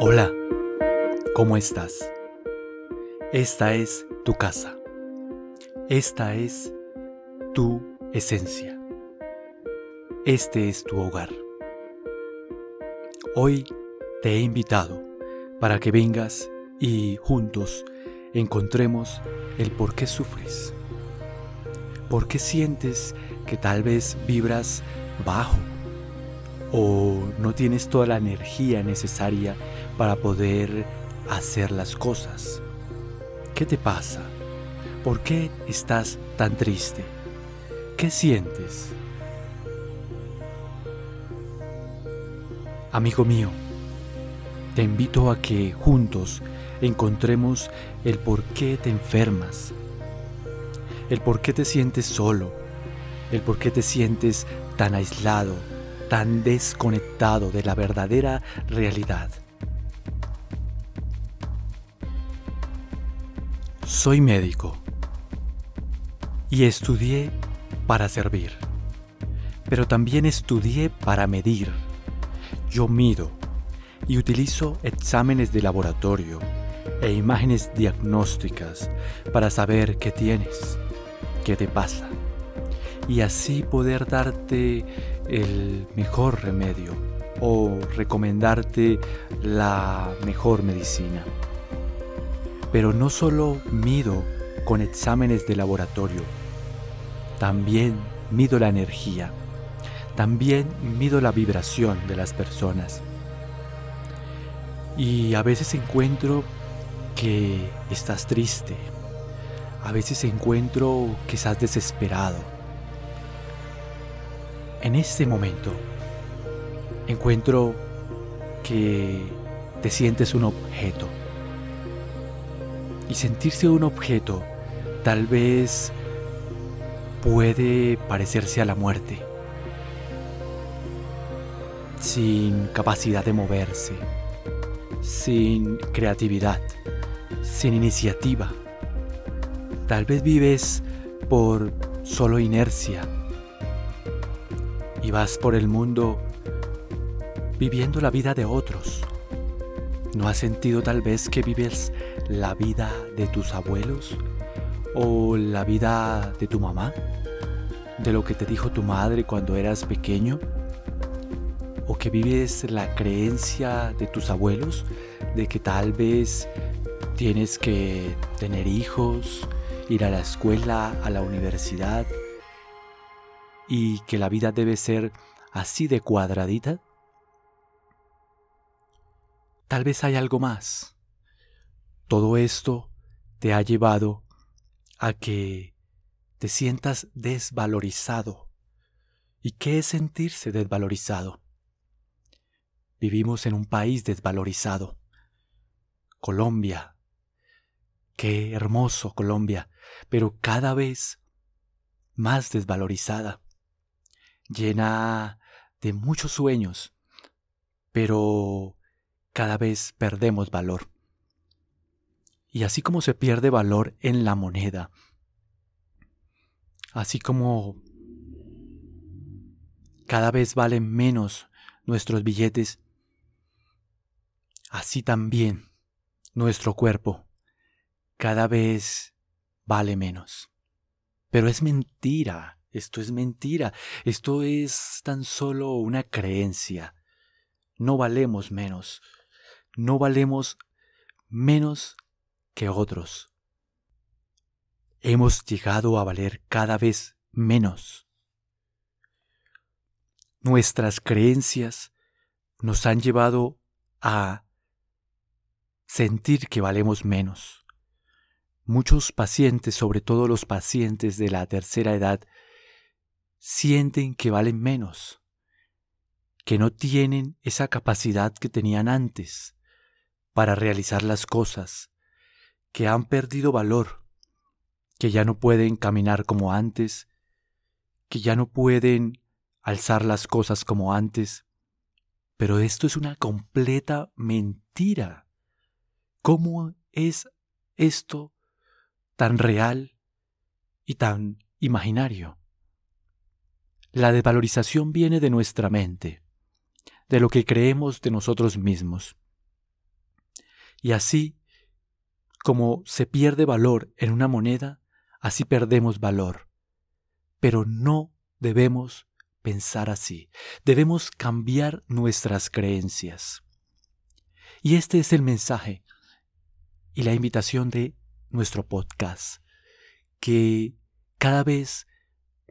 Hola, ¿cómo estás? Esta es tu casa. Esta es tu esencia. Este es tu hogar. Hoy te he invitado para que vengas y juntos encontremos el por qué sufres. ¿Por qué sientes que tal vez vibras bajo o no tienes toda la energía necesaria para poder hacer las cosas. ¿Qué te pasa? ¿Por qué estás tan triste? ¿Qué sientes? Amigo mío, te invito a que juntos encontremos el por qué te enfermas, el por qué te sientes solo, el por qué te sientes tan aislado, tan desconectado de la verdadera realidad. Soy médico y estudié para servir, pero también estudié para medir. Yo mido y utilizo exámenes de laboratorio e imágenes diagnósticas para saber qué tienes, qué te pasa y así poder darte el mejor remedio o recomendarte la mejor medicina. Pero no solo mido con exámenes de laboratorio, también mido la energía, también mido la vibración de las personas. Y a veces encuentro que estás triste, a veces encuentro que estás desesperado, en este momento encuentro que te sientes un objeto. Y sentirse un objeto tal vez puede parecerse a la muerte, sin capacidad de moverse, sin creatividad, sin iniciativa. Tal vez vives por solo inercia y vas por el mundo viviendo la vida de otros. ¿No has sentido tal vez que vives la vida de tus abuelos o la vida de tu mamá? ¿De lo que te dijo tu madre cuando eras pequeño? ¿O que vives la creencia de tus abuelos de que tal vez tienes que tener hijos, ir a la escuela, a la universidad, y que la vida debe ser así de cuadradita? Tal vez hay algo más. Todo esto te ha llevado a que te sientas desvalorizado. ¿Y qué es sentirse desvalorizado? Vivimos en un país desvalorizado. Colombia. Qué hermoso Colombia, pero cada vez más desvalorizada llena de muchos sueños, pero cada vez perdemos valor. Y así como se pierde valor en la moneda, así como cada vez valen menos nuestros billetes, así también nuestro cuerpo cada vez vale menos. Pero es mentira esto es mentira, esto es tan solo una creencia. No valemos menos, no valemos menos que otros. Hemos llegado a valer cada vez menos. Nuestras creencias nos han llevado a sentir que valemos menos. Muchos pacientes, sobre todo los pacientes de la tercera edad, sienten que valen menos, que no tienen esa capacidad que tenían antes para realizar las cosas, que han perdido valor, que ya no pueden caminar como antes, que ya no pueden alzar las cosas como antes. Pero esto es una completa mentira. ¿Cómo es esto tan real y tan imaginario? La desvalorización viene de nuestra mente, de lo que creemos de nosotros mismos. Y así como se pierde valor en una moneda, así perdemos valor. Pero no debemos pensar así. Debemos cambiar nuestras creencias. Y este es el mensaje y la invitación de nuestro podcast, que cada vez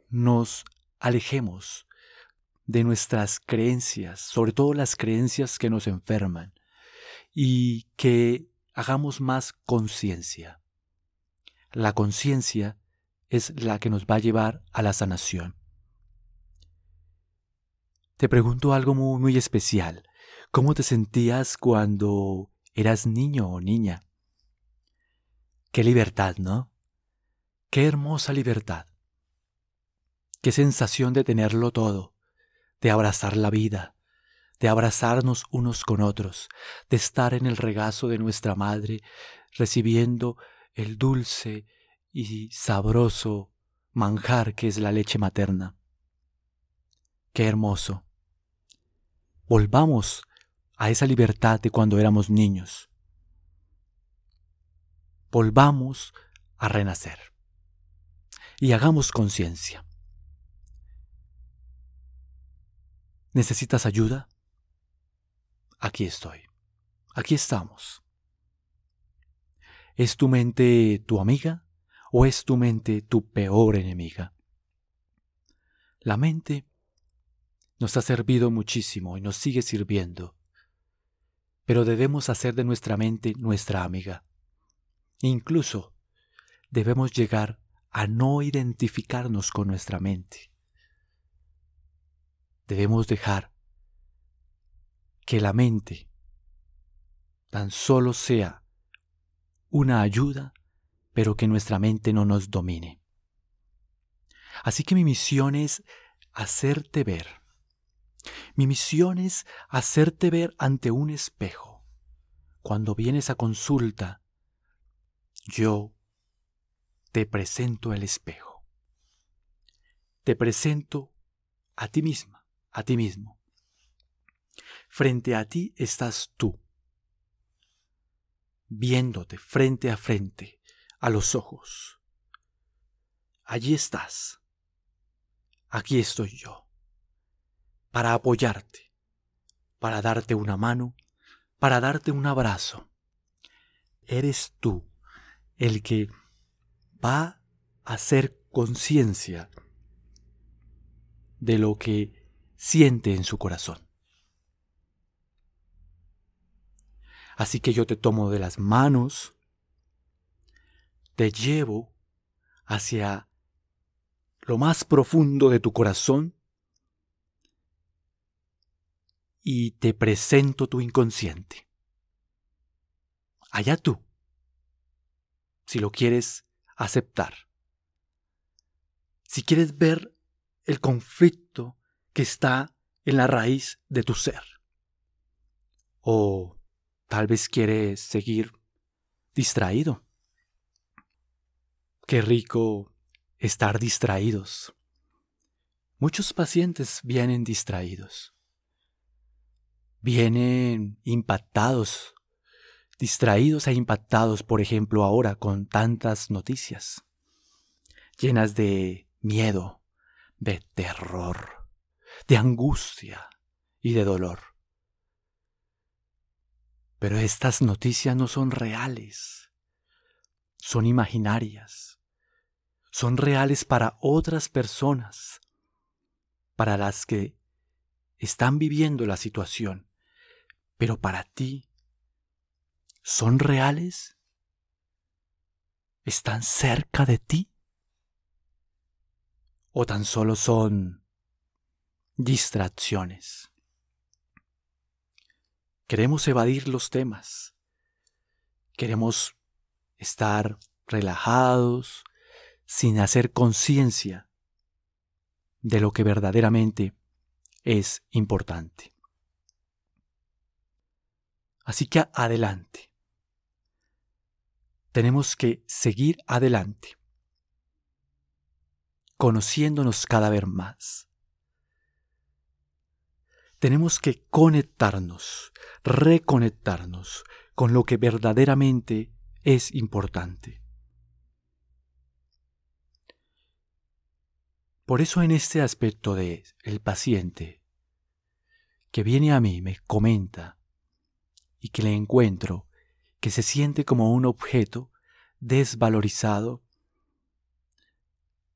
nos alejemos de nuestras creencias, sobre todo las creencias que nos enferman, y que hagamos más conciencia. La conciencia es la que nos va a llevar a la sanación. Te pregunto algo muy, especial. ¿Cómo te sentías cuando eras niño o niña? Qué libertad, ¿no? Qué hermosa libertad. Qué sensación de tenerlo todo, de abrazar la vida, de abrazarnos unos con otros, de estar en el regazo de nuestra madre, recibiendo el dulce y sabroso manjar que es la leche materna. Qué hermoso. Volvamos a esa libertad de cuando éramos niños. Volvamos a renacer y hagamos conciencia. ¿Necesitas ayuda? Aquí estoy. Aquí estamos. ¿Es tu mente tu amiga o es tu mente tu peor enemiga? La mente nos ha servido muchísimo y nos sigue sirviendo, pero debemos hacer de nuestra mente nuestra amiga. Incluso debemos llegar a no identificarnos con nuestra mente. Debemos dejar que la mente tan solo sea una ayuda, pero que nuestra mente no nos domine. Así que mi misión es hacerte ver. Mi misión es hacerte ver ante un espejo. Cuando vienes a consulta, yo te presento el espejo. Te presento a ti misma, a ti mismo. Frente a ti estás tú, viéndote frente a frente, a los ojos. Allí estás. Aquí estoy yo, para apoyarte, para darte una mano, para darte un abrazo. Eres tú el que va a hacer conciencia de lo que siente en su corazón. Así que yo te tomo de las manos, te llevo hacia lo más profundo de tu corazón y te presento tu inconsciente. Allá tú, si lo quieres aceptar. Si quieres ver el conflicto que está en la raíz de tu ser. O Tal vez quiere seguir distraído. Qué rico estar distraídos. Muchos pacientes vienen distraídos. Vienen impactados, distraídos e impactados, por ejemplo, ahora con tantas noticias, llenas de miedo, de terror, de angustia y de dolor. Pero estas noticias no son reales, son imaginarias, son reales para otras personas, para las que están viviendo la situación, pero para ti, ¿son reales? ¿Están cerca de ti? ¿O tan solo son distracciones? Queremos evadir los temas. Queremos estar relajados, sin hacer conciencia de lo que verdaderamente es importante. Así que adelante. Tenemos que seguir adelante, conociéndonos cada vez más tenemos que conectarnos, reconectarnos con lo que verdaderamente es importante. Por eso en este aspecto de el paciente que viene a mí, me comenta y que le encuentro que se siente como un objeto desvalorizado,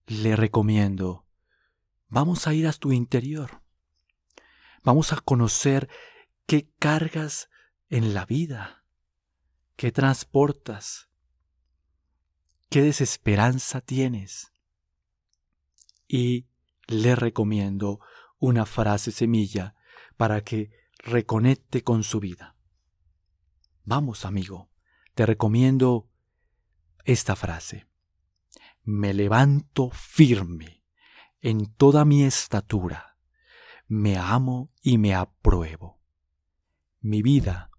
le recomiendo, vamos a ir a tu interior, vamos a conocer qué cargas en la vida, qué transportas, qué desesperanza tienes y le recomiendo una frase semilla para que reconecte con su vida. Vamos, amigo, te recomiendo esta frase. Me levanto firme en toda mi estatura. Me amo y me apruebo. Mi vida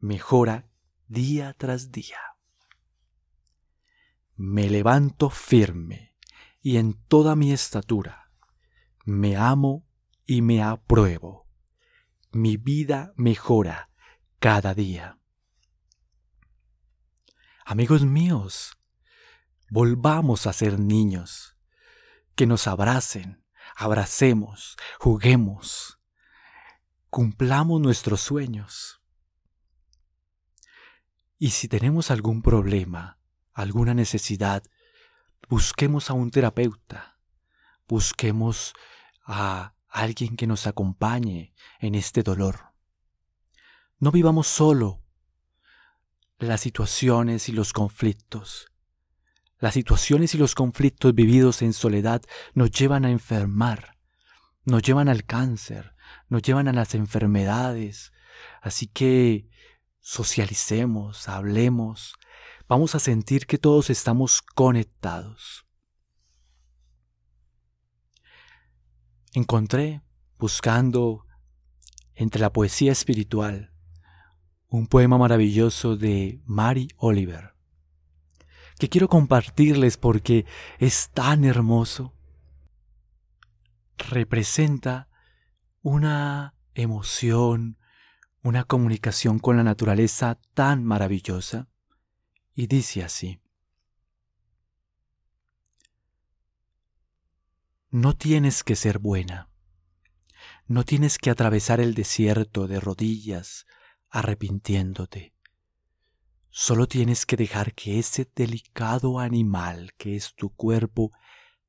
mejora día tras día. Me levanto firme y en toda mi estatura. Me amo y me apruebo. Mi vida mejora cada día. Amigos míos, volvamos a ser niños, que nos abracen, abracemos, juguemos, cumplamos nuestros sueños. Y si tenemos algún problema, alguna necesidad, busquemos a un terapeuta, busquemos a alguien que nos acompañe en este dolor. No vivamos solo las situaciones y los conflictos. Las situaciones y los conflictos vividos en soledad nos llevan a enfermar, nos llevan al cáncer, nos llevan a las enfermedades. Así que socialicemos, hablemos, vamos a sentir que todos estamos conectados. Encontré, buscando entre la poesía espiritual, un poema maravilloso de Mary Oliver, que quiero compartirles porque es tan hermoso. Representa una emoción, una comunicación con la naturaleza tan maravillosa y dice así. No tienes que ser buena, no tienes que atravesar el desierto de rodillas arrepintiéndote. Solo tienes que dejar que ese delicado animal que es tu cuerpo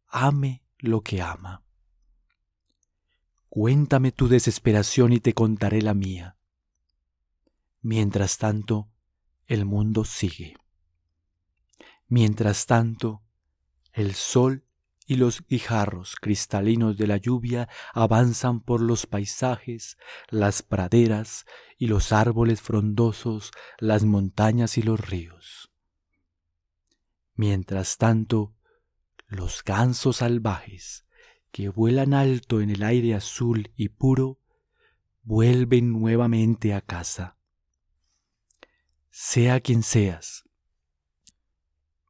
ame lo que ama. Cuéntame tu desesperación y te contaré la mía. Mientras tanto, el mundo sigue. Mientras tanto, el sol y los guijarros cristalinos de la lluvia avanzan por los paisajes, las praderas y los árboles frondosos, las montañas y los ríos. Mientras tanto, los gansos salvajes, que vuelan alto en el aire azul y puro, vuelven nuevamente a casa. Sea quien seas,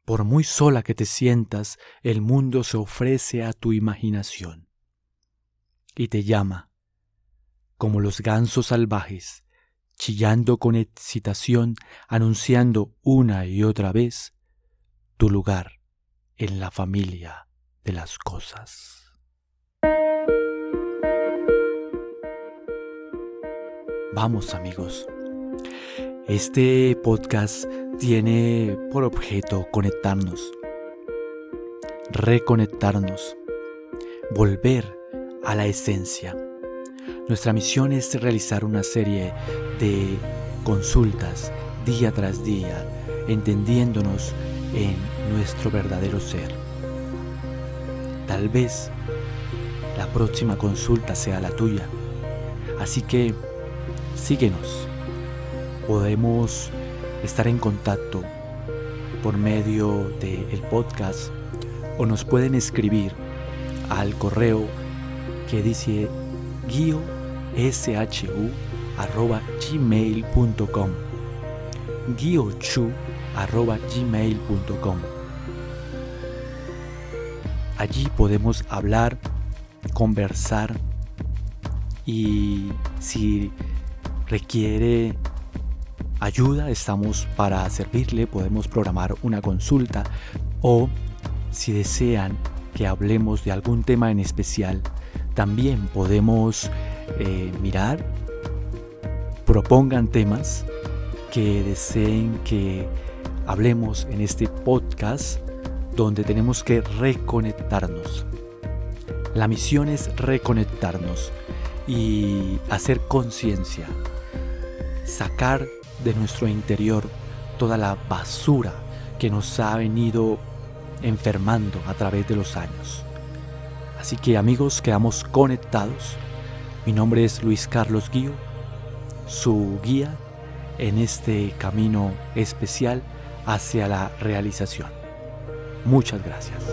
por muy sola que te sientas, el mundo se ofrece a tu imaginación y te llama, como los gansos salvajes, chillando con excitación, anunciando una y otra vez tu lugar en la familia de las cosas. Vamos amigos, este podcast tiene por objeto conectarnos, reconectarnos, volver a la esencia. Nuestra misión es realizar una serie de consultas día tras día, entendiéndonos en nuestro verdadero ser. Tal vez la próxima consulta sea la tuya. Así que síguenos. Podemos estar en contacto por medio del podcast o nos pueden escribir al correo que dice guío shu arroba gmail.com guiochu arroba gmail.com allí podemos hablar conversar y si requiere ayuda, estamos para servirle, podemos programar una consulta o si desean que hablemos de algún tema en especial, también podemos eh, mirar, propongan temas que deseen que hablemos en este podcast donde tenemos que reconectarnos. La misión es reconectarnos y hacer conciencia, sacar de nuestro interior toda la basura que nos ha venido enfermando a través de los años. Así que amigos, quedamos conectados. Mi nombre es Luis Carlos Guío, su guía en este camino especial hacia la realización. Muchas gracias.